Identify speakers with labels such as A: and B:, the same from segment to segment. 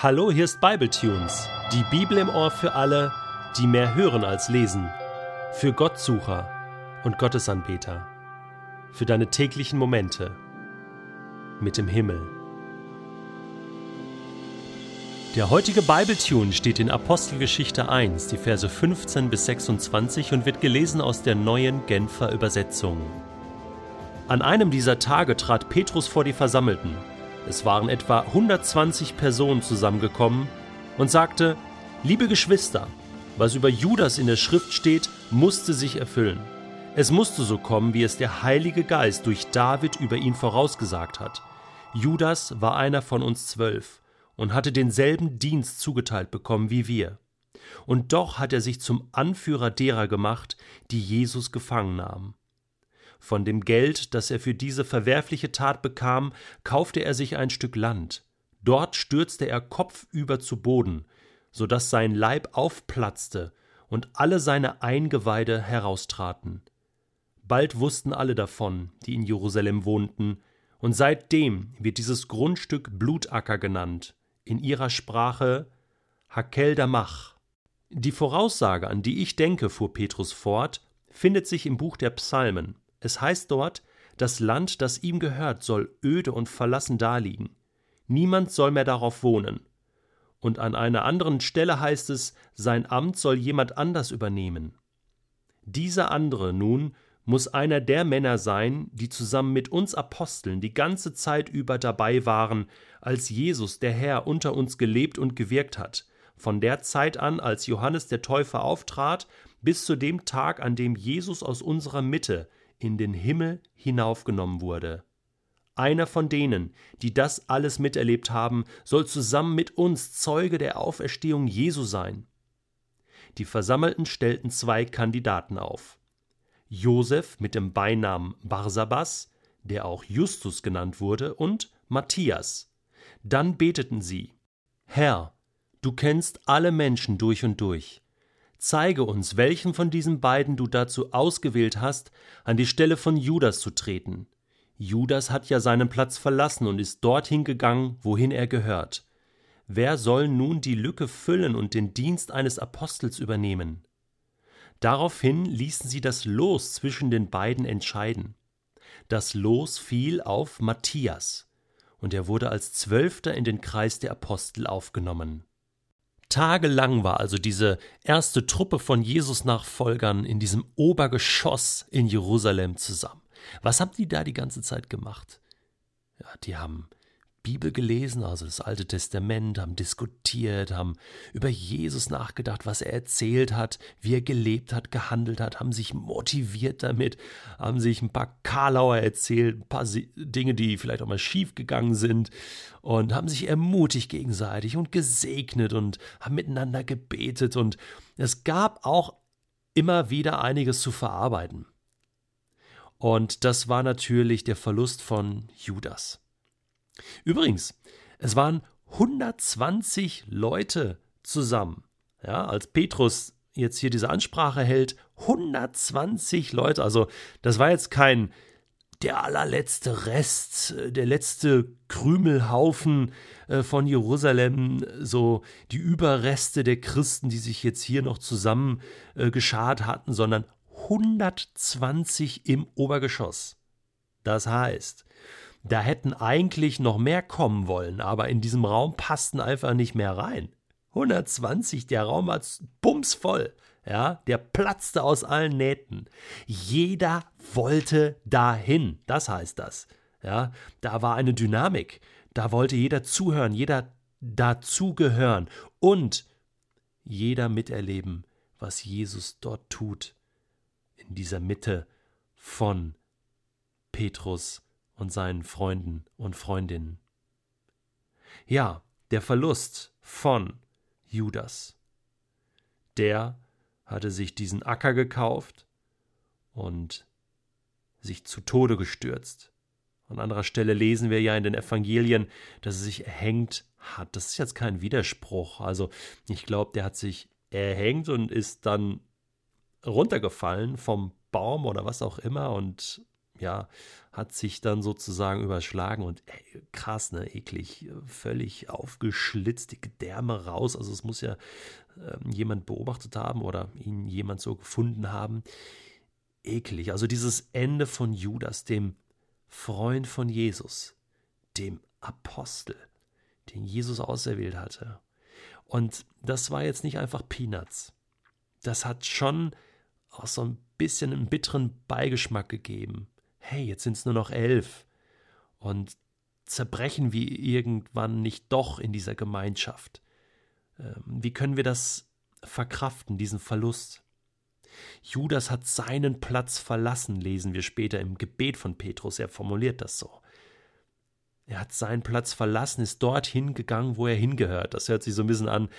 A: Hallo, hier ist Bibletunes, die Bibel im Ohr für alle, die mehr hören als lesen, für Gottsucher und Gottesanbeter, für deine täglichen Momente mit dem Himmel. Der heutige Bibletune steht in Apostelgeschichte 1, die Verse 15 bis 26 und wird gelesen aus der neuen Genfer Übersetzung. An einem dieser Tage trat Petrus vor die Versammelten es waren etwa 120 Personen zusammengekommen und sagte, liebe Geschwister, was über Judas in der Schrift steht, musste sich erfüllen. Es musste so kommen, wie es der Heilige Geist durch David über ihn vorausgesagt hat. Judas war einer von uns zwölf und hatte denselben Dienst zugeteilt bekommen wie wir. Und doch hat er sich zum Anführer derer gemacht, die Jesus gefangen nahmen. Von dem Geld, das er für diese verwerfliche Tat bekam, kaufte er sich ein Stück Land. Dort stürzte er kopfüber zu Boden, so dass sein Leib aufplatzte und alle seine Eingeweide heraustraten. Bald wussten alle davon, die in Jerusalem wohnten, und seitdem wird dieses Grundstück Blutacker genannt, in ihrer Sprache Hakel Damach. Die Voraussage, an die ich denke, fuhr Petrus fort, findet sich im Buch der Psalmen. Es heißt dort, das Land, das ihm gehört, soll öde und verlassen daliegen. Niemand soll mehr darauf wohnen. Und an einer anderen Stelle heißt es, sein Amt soll jemand anders übernehmen. Dieser andere nun muss einer der Männer sein, die zusammen mit uns Aposteln die ganze Zeit über dabei waren, als Jesus, der Herr, unter uns gelebt und gewirkt hat, von der Zeit an, als Johannes der Täufer auftrat, bis zu dem Tag, an dem Jesus aus unserer Mitte, in den Himmel hinaufgenommen wurde. Einer von denen, die das alles miterlebt haben, soll zusammen mit uns Zeuge der Auferstehung Jesu sein. Die Versammelten stellten zwei Kandidaten auf. Josef mit dem Beinamen Barsabas, der auch Justus genannt wurde, und Matthias. Dann beteten sie: Herr, du kennst alle Menschen durch und durch. Zeige uns, welchen von diesen beiden du dazu ausgewählt hast, an die Stelle von Judas zu treten. Judas hat ja seinen Platz verlassen und ist dorthin gegangen, wohin er gehört. Wer soll nun die Lücke füllen und den Dienst eines Apostels übernehmen? Daraufhin ließen sie das Los zwischen den beiden entscheiden. Das Los fiel auf Matthias, und er wurde als Zwölfter in den Kreis der Apostel aufgenommen. Tagelang war also diese erste Truppe von Jesus-Nachfolgern in diesem Obergeschoss in Jerusalem zusammen. Was haben die da die ganze Zeit gemacht? Ja, die haben Bibel gelesen, also das Alte Testament, haben diskutiert, haben über Jesus nachgedacht, was er erzählt hat, wie er gelebt hat, gehandelt hat, haben sich motiviert damit, haben sich ein paar Karlauer erzählt, ein paar Dinge, die vielleicht auch mal schief gegangen sind und haben sich ermutigt gegenseitig und gesegnet und haben miteinander gebetet und es gab auch immer wieder einiges zu verarbeiten. Und das war natürlich der Verlust von Judas. Übrigens, es waren 120 Leute zusammen. Ja, als Petrus jetzt hier diese Ansprache hält, 120 Leute. Also, das war jetzt kein der allerletzte Rest, der letzte Krümelhaufen äh, von Jerusalem, so die Überreste der Christen, die sich jetzt hier noch zusammen äh, geschart hatten, sondern 120 im Obergeschoss. Das heißt, da hätten eigentlich noch mehr kommen wollen, aber in diesem Raum passten einfach nicht mehr rein. 120, der Raum war bumsvoll. Ja, der platzte aus allen Nähten. Jeder wollte dahin. Das heißt das. Ja, da war eine Dynamik. Da wollte jeder zuhören, jeder dazugehören und jeder miterleben, was Jesus dort tut. In dieser Mitte von Petrus und seinen Freunden und Freundinnen. Ja, der Verlust von Judas. Der hatte sich diesen Acker gekauft und sich zu Tode gestürzt. An anderer Stelle lesen wir ja in den Evangelien, dass er sich erhängt hat. Das ist jetzt kein Widerspruch. Also ich glaube, der hat sich erhängt und ist dann runtergefallen vom Baum oder was auch immer und ja, hat sich dann sozusagen überschlagen und ey, krass, ne, eklig, völlig aufgeschlitzt, die Gedärme raus. Also es muss ja äh, jemand beobachtet haben oder ihn jemand so gefunden haben. Eklig. Also dieses Ende von Judas, dem Freund von Jesus, dem Apostel, den Jesus auserwählt hatte. Und das war jetzt nicht einfach Peanuts. Das hat schon auch so ein bisschen einen bitteren Beigeschmack gegeben. Hey, jetzt sind es nur noch elf. Und zerbrechen wir irgendwann nicht doch in dieser Gemeinschaft? Ähm, wie können wir das verkraften, diesen Verlust? Judas hat seinen Platz verlassen, lesen wir später im Gebet von Petrus. Er formuliert das so. Er hat seinen Platz verlassen, ist dorthin gegangen, wo er hingehört. Das hört sich so ein bisschen an,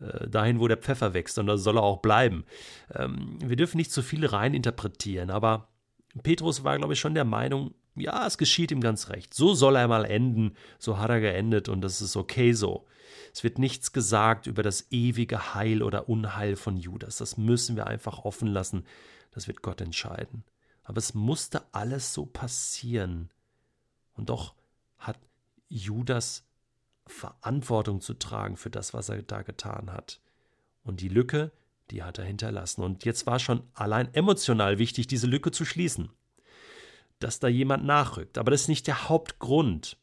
A: äh, dahin, wo der Pfeffer wächst, und da soll er auch bleiben. Ähm, wir dürfen nicht zu viel rein interpretieren, aber Petrus war, glaube ich, schon der Meinung, ja, es geschieht ihm ganz recht. So soll er mal enden, so hat er geendet und das ist okay so. Es wird nichts gesagt über das ewige Heil oder Unheil von Judas. Das müssen wir einfach offen lassen. Das wird Gott entscheiden. Aber es musste alles so passieren. Und doch hat Judas Verantwortung zu tragen für das, was er da getan hat. Und die Lücke, die hat er hinterlassen. Und jetzt war schon allein emotional wichtig, diese Lücke zu schließen. Dass da jemand nachrückt. Aber das ist nicht der Hauptgrund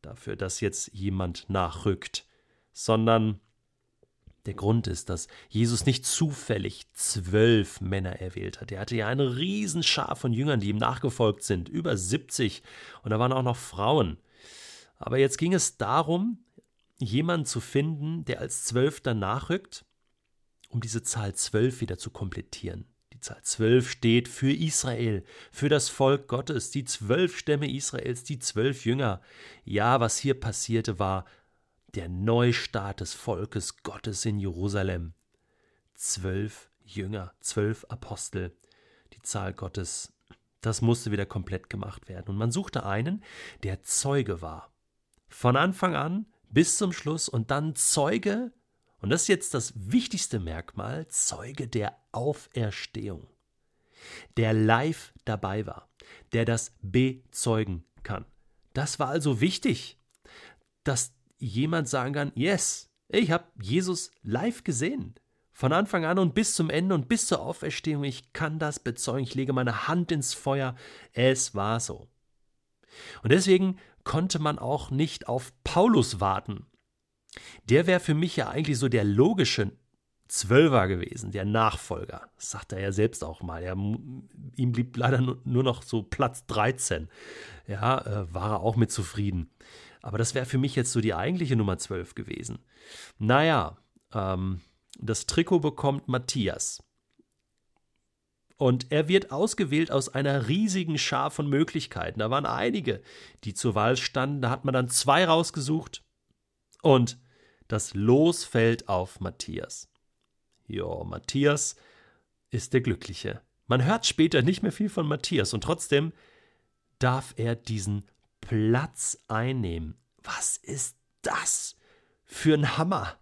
A: dafür, dass jetzt jemand nachrückt, sondern der Grund ist, dass Jesus nicht zufällig zwölf Männer erwählt hat. Er hatte ja eine Riesenschar von Jüngern, die ihm nachgefolgt sind, über 70, und da waren auch noch Frauen. Aber jetzt ging es darum, jemanden zu finden, der als Zwölfter nachrückt, um diese Zahl zwölf wieder zu komplettieren. Die Zahl zwölf steht für Israel, für das Volk Gottes, die zwölf Stämme Israels, die zwölf Jünger. Ja, was hier passierte, war der Neustart des Volkes Gottes in Jerusalem. Zwölf Jünger, zwölf Apostel, die Zahl Gottes, das musste wieder komplett gemacht werden. Und man suchte einen, der Zeuge war von Anfang an bis zum Schluss und dann Zeuge, und das ist jetzt das wichtigste Merkmal, Zeuge der Auferstehung, der live dabei war, der das bezeugen kann. Das war also wichtig, dass jemand sagen kann, yes, ich habe Jesus live gesehen. Von Anfang an und bis zum Ende und bis zur Auferstehung, ich kann das bezeugen, ich lege meine Hand ins Feuer, es war so. Und deswegen konnte man auch nicht auf Paulus warten. Der wäre für mich ja eigentlich so der logische Zwölfer gewesen, der Nachfolger. Das sagt er ja selbst auch mal. Er, ihm blieb leider nur noch so Platz 13. Ja, äh, war er auch mit zufrieden. Aber das wäre für mich jetzt so die eigentliche Nummer 12 gewesen. Naja, ähm, das Trikot bekommt Matthias. Und er wird ausgewählt aus einer riesigen Schar von Möglichkeiten. Da waren einige, die zur Wahl standen. Da hat man dann zwei rausgesucht. Und das Los fällt auf Matthias. Ja, Matthias ist der Glückliche. Man hört später nicht mehr viel von Matthias und trotzdem darf er diesen Platz einnehmen. Was ist das für ein Hammer?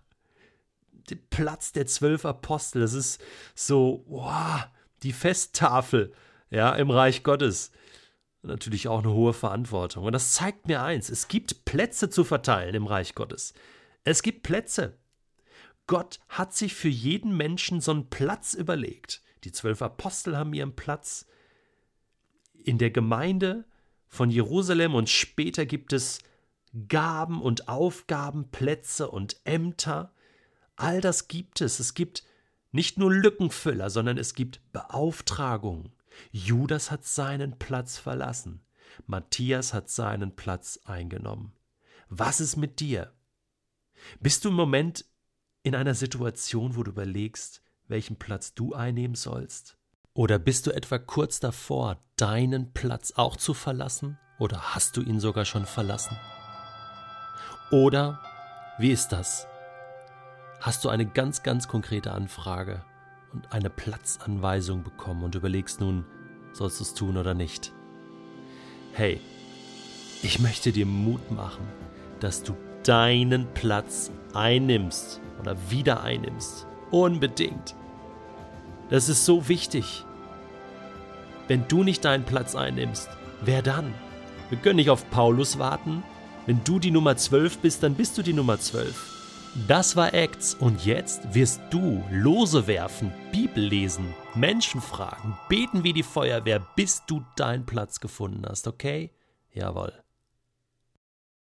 A: Der Platz der zwölf Apostel, das ist so, wow, die Festtafel, ja, im Reich Gottes. Natürlich auch eine hohe Verantwortung. Und das zeigt mir eins: Es gibt Plätze zu verteilen im Reich Gottes. Es gibt Plätze. Gott hat sich für jeden Menschen so einen Platz überlegt. Die zwölf Apostel haben ihren Platz. In der Gemeinde von Jerusalem und später gibt es Gaben und Aufgaben, Plätze und Ämter. All das gibt es. Es gibt nicht nur Lückenfüller, sondern es gibt Beauftragungen. Judas hat seinen Platz verlassen. Matthias hat seinen Platz eingenommen. Was ist mit dir? Bist du im Moment in einer Situation, wo du überlegst, welchen Platz du einnehmen sollst? Oder bist du etwa kurz davor, deinen Platz auch zu verlassen? Oder hast du ihn sogar schon verlassen? Oder wie ist das? hast du eine ganz, ganz konkrete Anfrage und eine Platzanweisung bekommen und überlegst nun, sollst du es tun oder nicht. Hey, ich möchte dir Mut machen, dass du deinen Platz einnimmst oder wieder einnimmst. Unbedingt. Das ist so wichtig. Wenn du nicht deinen Platz einnimmst, wer dann? Wir können nicht auf Paulus warten. Wenn du die Nummer 12 bist, dann bist du die Nummer 12. Das war Acts und jetzt wirst du Lose werfen, Bibel lesen, Menschen fragen, beten wie die Feuerwehr, bis du deinen Platz gefunden hast, okay? Jawohl.